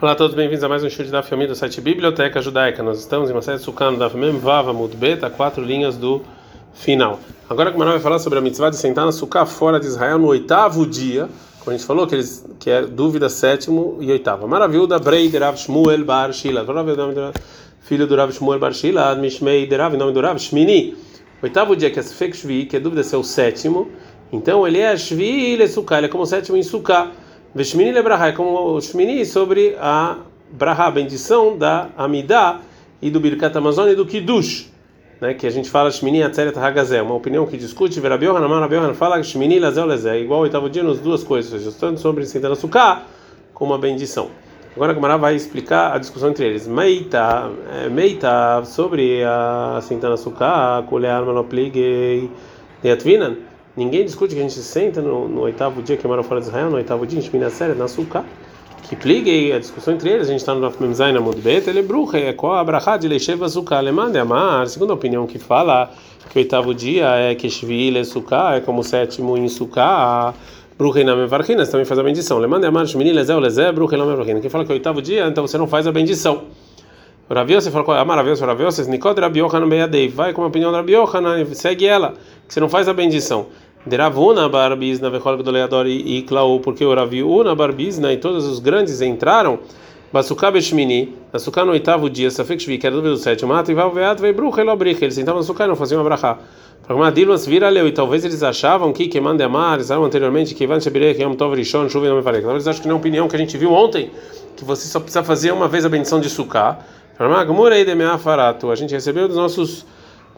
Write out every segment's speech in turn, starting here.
Olá a todos, bem-vindos a mais um show da família do site Biblioteca Judaica. Nós estamos em uma série Sukkah da Mem Vava Mudbeta, quatro linhas do final. Agora que o Manuel vai falar sobre a mitzvah de sentar na Sukkah fora de Israel no oitavo dia, como a gente falou, que, eles, que é dúvida sétimo e oitavo. Maravilha, Brei de Rav Shmuel Bar Shila. Filho do Rav Shmuel Bar Shila, Mishmei de Rav, nome do Rav Shmini. Oitavo dia, que é Sfek Shvi, que é dúvida se é o sétimo. Então ele é Shvi e Sukkah, ele é como o sétimo em Sukkah. Veshmini lebrahá, é como o Shmini sobre a Brahá, bendição da Amidá e do Birkat Amazon e do Kiddush, né, que a gente fala Shmini Atzeret Hagazé, uma opinião que discute, Verabi Yohanan, Rabi Yohanan fala Shmini Lazel Lezé, igual o oitavo dia nas duas coisas, ou seja, tanto sobre sentar açúcar como a bendição. Agora a Gamara vai explicar a discussão entre eles. Meita, é, meita sobre a sentar açúcar, kulear manoplig e atvinan. Ninguém discute que a gente senta no, no oitavo dia que mora fora de Israel, no oitavo dia, a gente mina séria, na suca. Que pligue a discussão entre eles, a gente está no Rafa Memzai na Mudbet, ele é bruxa, é qual a brachá de Leisheva Sukkah, alemã de Amar, segunda opinião que fala que o oitavo dia é que Shvil é é como o sétimo em Sukkah, bruxa na Mevarchina, também faz a bendição. Alemã de Amar, Shmini, Lezé, Lezé, bruxa na Mevarchina. Quem fala que é o oitavo dia, então você não faz a bendição. Ravio, você falou, ah, maravilhoso, Ravio, você Nicod Rabi Yohanan Beyadei, vai com a opinião da Rabi Yohanan, segue ela, que você não faz a bendição. Deravuna barbizna vechol gdoleador e klaú, porque o Raviuna barbizna e todos os grandes entraram. Basukah beshmini, na no oitavo dia, safek shvi, que era do sétimo, mata e vai veat, vai bruxa, ele obriga, eles sentavam na sukkah e não faziam abrahá. Pragma Dilmas vira leu, e talvez eles achavam que que manda amar, eles anteriormente que Ivan é um Tov Rishon, chuva e não me falei. Talvez eles acham que não é opinião que a gente viu ontem, que você só precisa fazer uma vez a bendição de sukkah. Pragma Gmurei de Meafarato, a gente recebeu dos nossos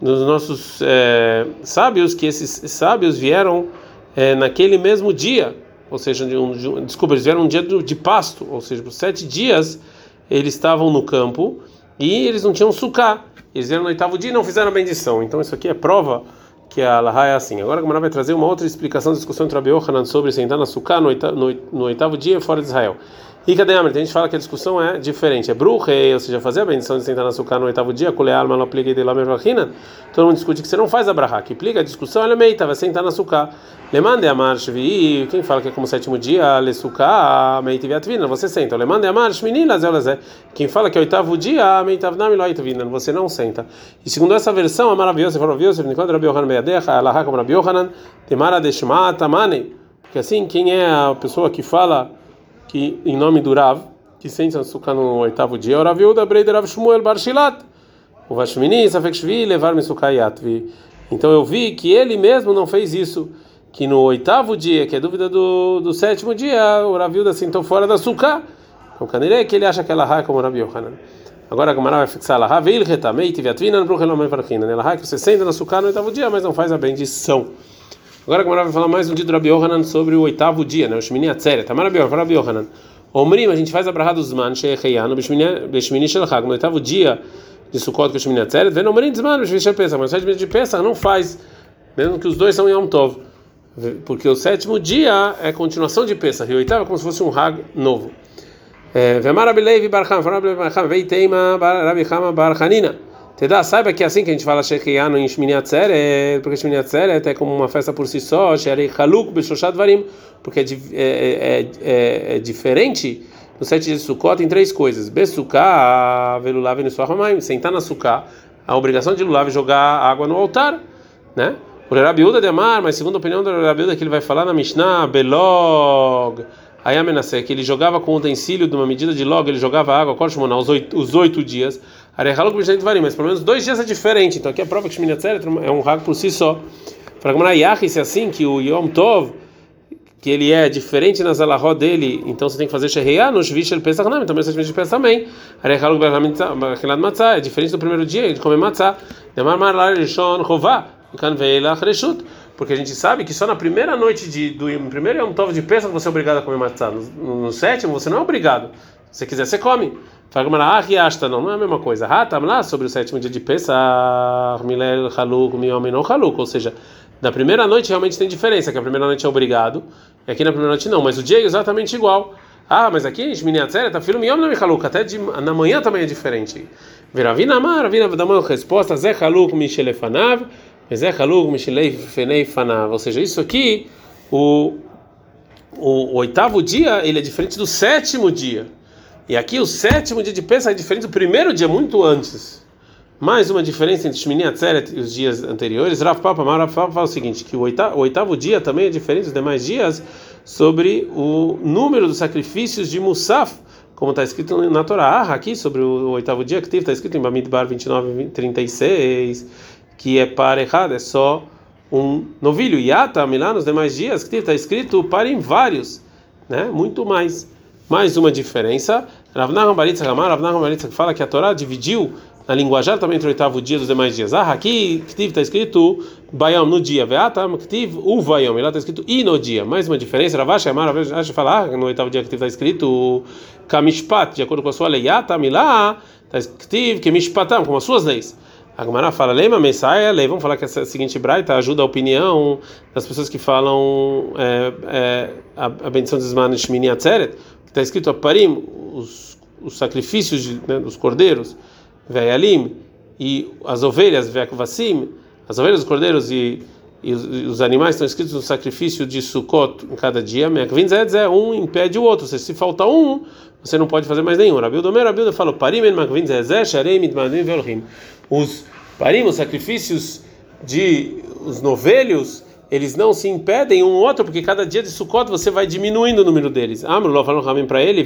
dos nossos é, sábios que esses sábios vieram é, naquele mesmo dia, ou seja, de um, de um, desculpa, eles vieram um dia de, de pasto, ou seja, por sete dias eles estavam no campo e eles não tinham sucá. Eles vieram no oitavo dia e não fizeram a bendição. Então isso aqui é prova que a Laha é assim. Agora a Gamara vai trazer uma outra explicação da discussão entre Rabi Yohanan sobre sentar na sucá no, no, no oitavo dia fora de Israel. E cadê a gente fala que a discussão é diferente. É bruxe, ou seja, fazer a bendição de sentar na açúcar no oitavo dia, colear alma, não aplique de lá Todo mundo discute que você não faz a brahá. Que implica a discussão, ela é meita, vai sentar na açúcar. Lemande a marcha, vi, quem fala que é como sétimo dia, le suká, meita viatvina, você senta. Lemande a marcha, meninas, elas é. Quem fala que é oitavo dia, meita vnami loitvina, você não senta. E segundo essa versão, a maravilhosa, maravilhosa, Nicod Rabi Yohanan Beadecha, Alaha como Rabi Yohanan, Temara de Shmata Mane. Porque assim, quem é a pessoa que fala que em nome do Rav, que sente açúcar no oitavo dia, o Rav Yehuda Breider Rav Shmuel Bar Shilat, o Vashmini, Safek Shvi, levar me Sukayatvi. Então eu vi que ele mesmo não fez isso, que no oitavo dia, que é dúvida do, do sétimo dia, o Rav Yehuda sentou fora da açúcar. Então, Canirei que ele acha que ela é como Rav Yohanan. Agora a Gamara vai fixar lá, Veil retamei, tiviatvina, bruchelomem farchina. Ela que você senta no açúcar no oitavo dia, mas não faz a bendição. Agora a Gemara vai falar mais um dia do Rabi Yohanan sobre o oitavo dia, né? O Shmini Atzeret. Tamar Rabi Yohanan, Rabi Yohanan. Omrim, a gente faz a brahá dos man, Sheikhayano, Beshmini Shelchag, no oitavo dia de Sukkot, que é o Shmini Atzeret, vem Omrim Zman, Beshmini Shelpesach, mas o sétimo dia de Pesach não faz, mesmo que os dois são Yom Tov. Porque o sétimo dia é continuação de Pesach, e o oitavo é como se fosse um Hag novo. Vemar Abileiv Barcham, Rabi Barcham, Veiteima Rabi Chama Barchanina. Tedá, saiba que é assim que a gente fala Shechianu em Shmini Atzeret, porque Shmini Atzeret é como uma festa por si só, Sherei Haluk Beshoshat Varim, porque é, é, é, é, diferente no sete dias de Sukkot em três coisas: Besuká, Velulav e Suahamaim, sentar na Sukkah, a obrigação de Lulav jogar água no altar, né? O Rabiuda de Amar, mas segundo a opinião do Rabiuda que ele vai falar na Mishnah, Belog, Ayamenasé, que ele jogava com o utensílio de uma medida de log, ele jogava água, os oito, os oito dias. Arehaluk Mishnah Varim, mas pelo menos dois dias é diferente. Então aqui a prova que Shmini Atzeret é um rago por si só. Fragmana Yahi, se é assim, que o Yom Tov, que ele é diferente na Zalahó dele, então você tem que fazer Sheheyah no Shvish El Pesach Nam, também tem que Pesach também. Arehaluk Bachilad Matzah, é diferente do primeiro dia, de comer Matzah. Demar Mar Rishon Chová, Kan Veilach Reshut. Porque a gente sabe que só na primeira noite de, do primeiro Yom Tov de Pesach você é obrigado a comer matzah. No, no sétimo você não é obrigado. Se quiser, você come. Fala ah, não, não é a mesma coisa. Hatam lá sobre o sétimo dia de Pesach, Milel Haluk, Miyomin ou Haluk. Ou seja, na primeira noite realmente tem diferença, que a primeira noite é obrigado, e aqui na primeira noite não, mas o dia é exatamente igual. Ah, mas aqui, Shmini Atzeret, tá filho Miyom não Haluk, até de, na manhã também é diferente. Viravina Amar, Vina uma resposta, Zé Haluk Mishelefanav, Zé Haluk Mishelefenei Fanav. Ou seja, isso aqui, o, o, o oitavo dia, ele é diferente do sétimo dia. E aqui o sétimo dia de Pesach é diferente do primeiro dia, muito antes. Mais uma diferença entre Shmini Atzeret e os dias anteriores. Rav Papa, Rav Papa fala o seguinte, que o oitavo, o oitavo dia também é diferente dos demais dias sobre o número dos sacrifícios de Musaf, como está escrito na Torá. Ah, aqui sobre o oitavo dia, que está escrito em Bamidbar 29, 36, que é para errado, é só um novilho. Yata, lá nos demais dias, que está escrito para em vários, né? muito mais. Mais uma diferença. Rav Nahum Baritza Ramar, Rav Nahum Baritza que fala que a Torá dividiu na linguajar também entre o oitavo dia e os demais dias. Ah, aqui está escrito Bayam no dia, Veatam Ktiv Uvayam, lá está escrito I no dia. Mais uma diferença, Ravash Amar, Ravash fala, ah, no oitavo dia que está escrito Kamishpat, de acordo com a sua lei, Yatam, lá está escrito Kamishpatam, como as suas leis. A Gemara fala, Leima Messiah, lei, vamos falar que essa seguinte braita ajuda a opinião das pessoas que falam é, é, a, a bendição de Zman Shmini Atzeret, que está escrito Aparim, os, os sacrifícios de, né, dos cordeiros, Ve'alim, e as ovelhas, Ve'akvassim, as ovelhas, os cordeiros e, e, os, e os animais estão escritos no sacrifício de Sukkot em cada dia, Me'akvinzedz é um impede o outro, se, se falta um, você não pode fazer mais nenhum. Rabildo Omer, Rabildo falou, Parim en Makvinzedz, Sharei Ve'olchim. Os Parim, os sacrifícios de os novelhos, eles não se impedem um outro, porque cada dia de Sukkot você vai diminuindo o número deles. Amru falou Ramim para ele,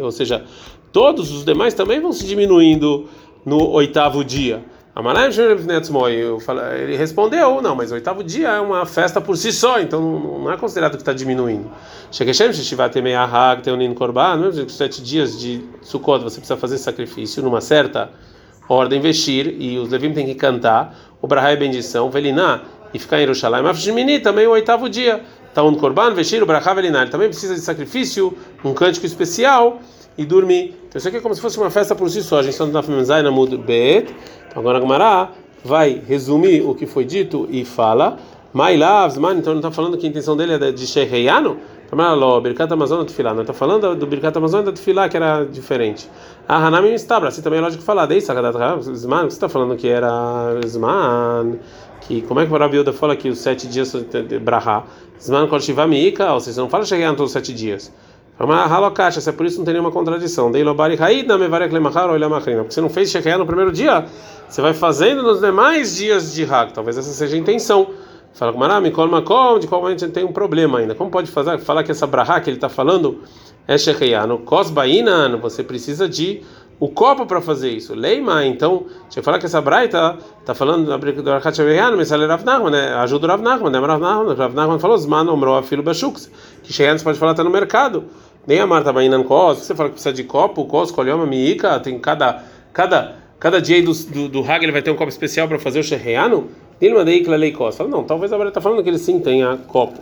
ou seja, todos os demais também vão se diminuindo no oitavo dia. Ele respondeu, não, mas o oitavo dia é uma festa por si só, então não é considerado que está diminuindo. Mesmo sete dias de Sukkot você precisa fazer sacrifício numa certa ordem, vestir, e os Levim têm que cantar o Brahá é bendição, Veliná, e ficar em Jerusalém. Mafshmini também o oitavo dia. Taun tá Korban, vestir o Brahá Veliná. Ele também precisa de sacrifício, um cântico especial e dormir. Então isso aqui é como se fosse uma festa por si só. A gente está Tafimenzai na Mud Bet. Então agora a Gemara vai resumir o que foi dito e fala. Mailavs, man, então não está falando que a intenção dele é de Sheheyano? Tamaló, Birkat Amazon Tefilá. Não está falando do Birkat Amazon da Tefilá, que era diferente. Ah, Hanami Mistabra, assim também é lógico falar. Desde Sagadat Zman, você está falando que era Zman, que como é que o Rabiuda fala que os sete dias de Brahá? Zman Kol Shiva Miika, ou seja, não fala chegar todos os sete dias. Halokasha, se é por isso não tem nenhuma contradição. Dei Lobari Haida Mevarek Lemachar ou Lemachrina. Porque você não fez Shekiah no primeiro dia, você vai fazendo nos demais dias de Hag. Talvez essa seja a intenção. Fala com Marami, Makom, de qual momento a gente tem um problema ainda. Como pode fazer, falar que essa brahá que ele está falando é Shecheyano? Kosbainan, você precisa de o copo para fazer isso. Leima, então, eu falar que essa braita está falando do Archat mas ela é Nachman, né? Ajuda o Rav né? Rav Nachman, falou, Zman omro afilo bashux, que Shecheyano você pode falar está no mercado. Nem a Marta Bainan Kos, você fala que precisa de copo, Kos, Kolhoma, Miika, tem cada, cada, cada dia do, do, do Hag ele vai ter um copo especial para fazer o Shecheyano? Dilmadei Klalei Kos. Fala, não, talvez a Braita está falando que ele sim tenha copo.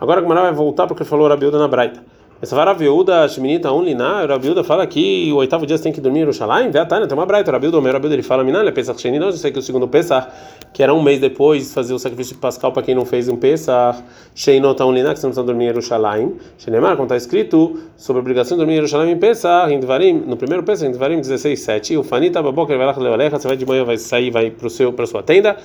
Agora a Gemara vai voltar porque falou Rabiuda na Braita. Essa Varaviuda, Sheminita, Unlina, Rabiuda fala que o oitavo dia você tem que dormir em Yerushalayim, Veatana, tem uma Braita, Rabiuda, o meu Rabiuda, ele fala, Minan, é Pesach Sheni, não, eu sei que o segundo Pesach, que era um mês depois, fazer o sacrifício de Pascal para quem não fez um Pesach, Sheinota Unlina, que você não precisa dormir em Yerushalayim, Shenemar, como está escrito, sobre a obrigação de dormir em Yerushalayim em Pesach, em Dvarim, no primeiro Pesach, em Dvarim 16, 7, o Fanita, Baboker, vai lá, você vai de manhã, vai sair, vai para a sua tenda,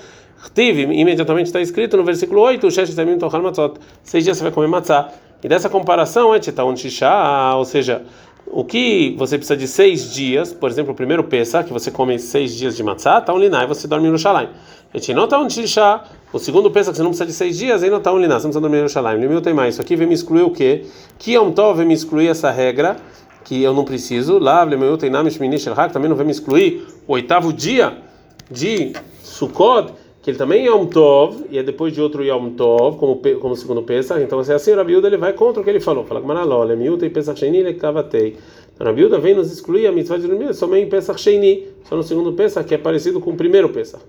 Tive, imediatamente está escrito no versículo 8, o Shesh Tamim Tochal Matzot. Seis dias você vai comer matzá. E dessa comparação, é Titaun Shisha, ou seja, o que você precisa de seis dias, por exemplo, o primeiro Pesach, que você come seis dias de matzá, tá um liná, e você dorme no Shalaim. não tá um o segundo Pesach, que você não precisa de seis dias, aí tá um liná, você não precisa dormir no Shalaim. Limil tem mais. Isso aqui vem me excluir o quê? Que Yom Tov vem me excluir essa regra, que eu não preciso. Lá, Limil tem Namish Minish também não vem me excluir o oitavo dia de Sukkot que ele também é um Tov, e é depois de outro Yom Tov, como, como segundo Pesach, então é assim, Rabiuda ele vai contra o que ele falou. Fala com Manalol, é miúta e Pesach Sheini, ele cavatei. Então, Rabiuda vem nos excluir a mitzvah de dormir somente em Pesach Sheini, só no segundo Pesach, que é parecido com o primeiro Pesach.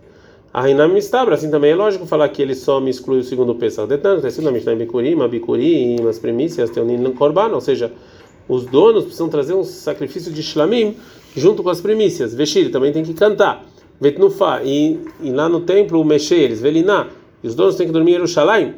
A Rinam Mistabra, assim também é lógico falar que ele só me exclui o segundo Pesach. Detalhe, está escrito na Mishnah Bikurim, Bikurim, as primícias, Teonin Korban, ou seja, os donos precisam trazer um sacrifício de Shlamim junto com as primícias. Vestir também tem que cantar. Vetnufá, e, e lá no templo, mexer eles, Veliná, e os donos têm que dormir em Jerusalém,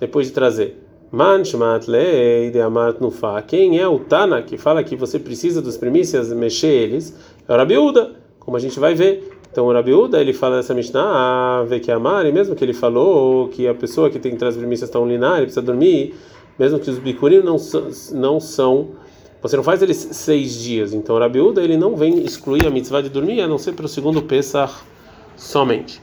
depois de trazer. Manshmat lei de amat nufá. Quem é o Tana que fala que você precisa das primícias mexer eles? É o Rabiúda, como a gente vai ver. Então o Rabiúda, ele fala dessa Mishnah, ah, vê que amar, e mesmo que ele falou que a pessoa que tem que trazer as primícias está linar, ele precisa dormir, mesmo que os bicurim não, não são você não faz eles seis dias. Então, Rabiúda ele não vem excluir a mitzvah de dormir, a não ser pelo segundo Pesach somente.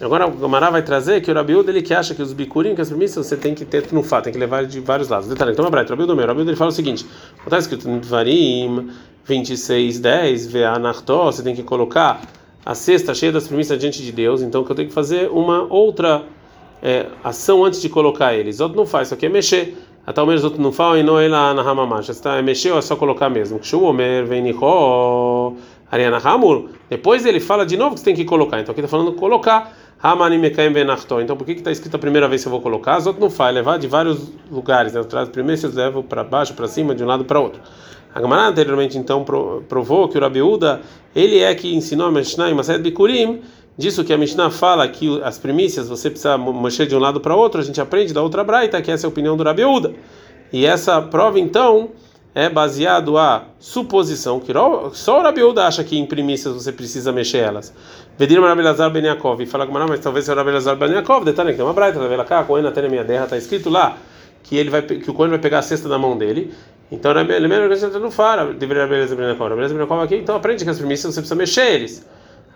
Agora o Gamará vai trazer que o Rabiúda ele que acha que os bicurim, que as premissas você tem que ter fato, tem que levar de vários lados. Detalhe, então, Abraita, Rabiúda meu, Rabiúda ele fala o seguinte: está escrito no Dvarim 26, 10, Ve'anachtó, você tem que colocar a cesta cheia das premissas diante de Deus, então que eu tenho que fazer uma outra é, ação antes de colocar eles. Outro não faz, isso aqui é mexer. Até o outro não fala e não é lá na ramamacha. Está é mexer ou é só colocar mesmo? Omer vem Ariana Hamur. Depois ele fala de novo que você tem que colocar. Então aqui está falando colocar. Hamani Mekaim Benachto. Então por que está escrito a primeira vez que eu vou colocar? As outras não faz, levar de vários lugares. Né? Eu trago primeiro vocês levam para baixo, para cima, de um lado para outro. A Gamara anteriormente então provou que o Rabiúda ele é que ensinou a Mishnah em Maset Bikurim disso que a Mishnah fala que as primícias você precisa mexer de um lado para outro, a gente aprende da outra braita, que essa é a opinião do Rabiúda. E essa prova então é baseado a suposição que só o Rabiúda acha que em primícias você precisa mexer elas. Vedir Rabelazar Ben Yaakov e fala com mas talvez o Rabelazar Ben Yaakov, detalhe que tem uma braita, tá vendo cá, Cohen até na minha terra está escrito lá que ele vai que o Cohen vai pegar a cesta da mão dele. Então, ele mesmo não fala, deveria Rabelazar Ben Yaakov. Rabelazar Ben Yaakov aqui, então aprende que as primícias você precisa mexer eles.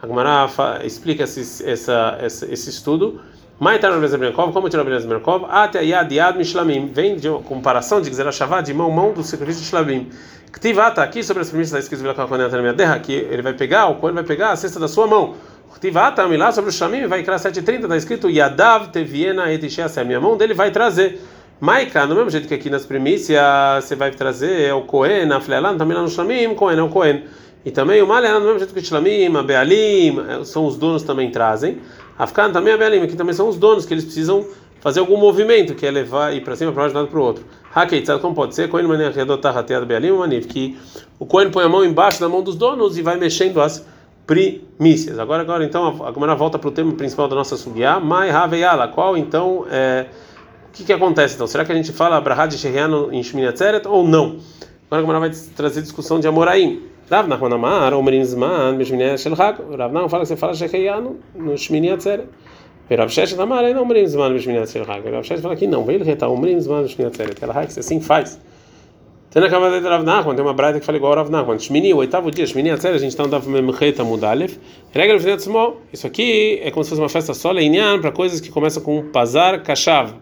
A Gemara explica esse, essa, esse, esse estudo. Maitar Rabeleza Merkov, como tirou Rabeleza Merkov? Até Yad Yad Mishlamim. Vem de comparação de Gzera Shavá, de mão mão do sacrifício de Shlamim. Ktivata, aqui sobre as premissas da escrita de Vilakakon na minha terra, que ele vai pegar, o Cohen vai pegar a cesta da sua mão. Ktivata, lá sobre o Shlamim, vai criar 730, está escrito Yadav Teviena Etishiasem. Minha mão dele vai trazer. Maika, do mesmo jeito que aqui nas primícias você vai trazer é o Cohen, a Flelan, também lá no Shlamim, Cohen é o Cohen. E também o Malé, do mesmo jeito que o Shlamim, a Bealim, eh, são os donos também trazem. Afkan também a Bealim, aqui também são os donos que eles precisam fazer algum movimento, que é levar ir para cima, para baixo, de um lado para o outro. Hakeitzad, como pode ser? Cohen Maniach Yadotar Hatead Bealim Maniv, que o Cohen põe a mão embaixo da mão dos donos e vai mexendo as primícias. Agora, agora então, a Gemara volta para o tema principal da nossa subiá, Mai Haveyala, qual então é. O que, que acontece então? Será que a gente fala Abrahad de Sheriano em Shmini ou não? Agora a Gemara vai trazer discussão de Amoraim. Rav Nachman Amar, Omerim Zman, Bishmini Shel Chag. Rav Nachman fala que você fala Shecheyanu no Shmini Atzeret. Rav Sheshet Amar, não Omerim Zman, Bishmini Shel Chag. Rav Sheshet fala que não, ele reta Omerim Zman, Bishmini Atzeret. Ela que assim faz. Tem na cama de Rav Nachman, tem uma braita que fala igual ao Rav Nachman. Shmini, o oitavo dia, Shmini Atzeret, a gente está andando Memcheta Mudalev. Regra de Small, isso aqui é como se fosse uma festa só, Leinian, para coisas que começam com Pazar Kashav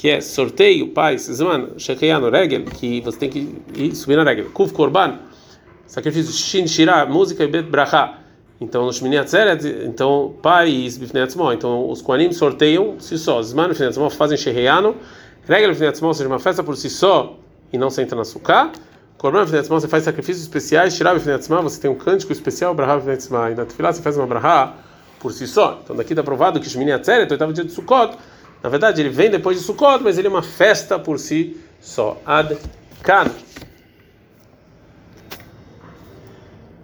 que é sorteio, paz, Zman, Shekeyano, Regel, que você tem que ir subir na regra. Kuf Korban, sacrifício Shin Shira, música e Bet Bracha. Então, no Shmini Atzeret, então, pai e Bifnei Atzmo, então os Koanim sorteiam si só. Zman Bifnei Atzmo fazem Sheheyano, Regel Bifnei Atzmo, ou seja, uma festa por si só e não senta na suká. Korban Bifnei Atzmo, você faz sacrifícios especiais, Shira Bifnei Atzmo, você tem um cântico especial, Braha Bifnei Atzmo. E na Tefilá você faz uma Braha por si só. Então, daqui está provado que Shmini Atzeret, o oitavo dia de Sukkot, na verdade, ele vem depois de Sukkot, mas ele é uma festa por si só. Ad Kan.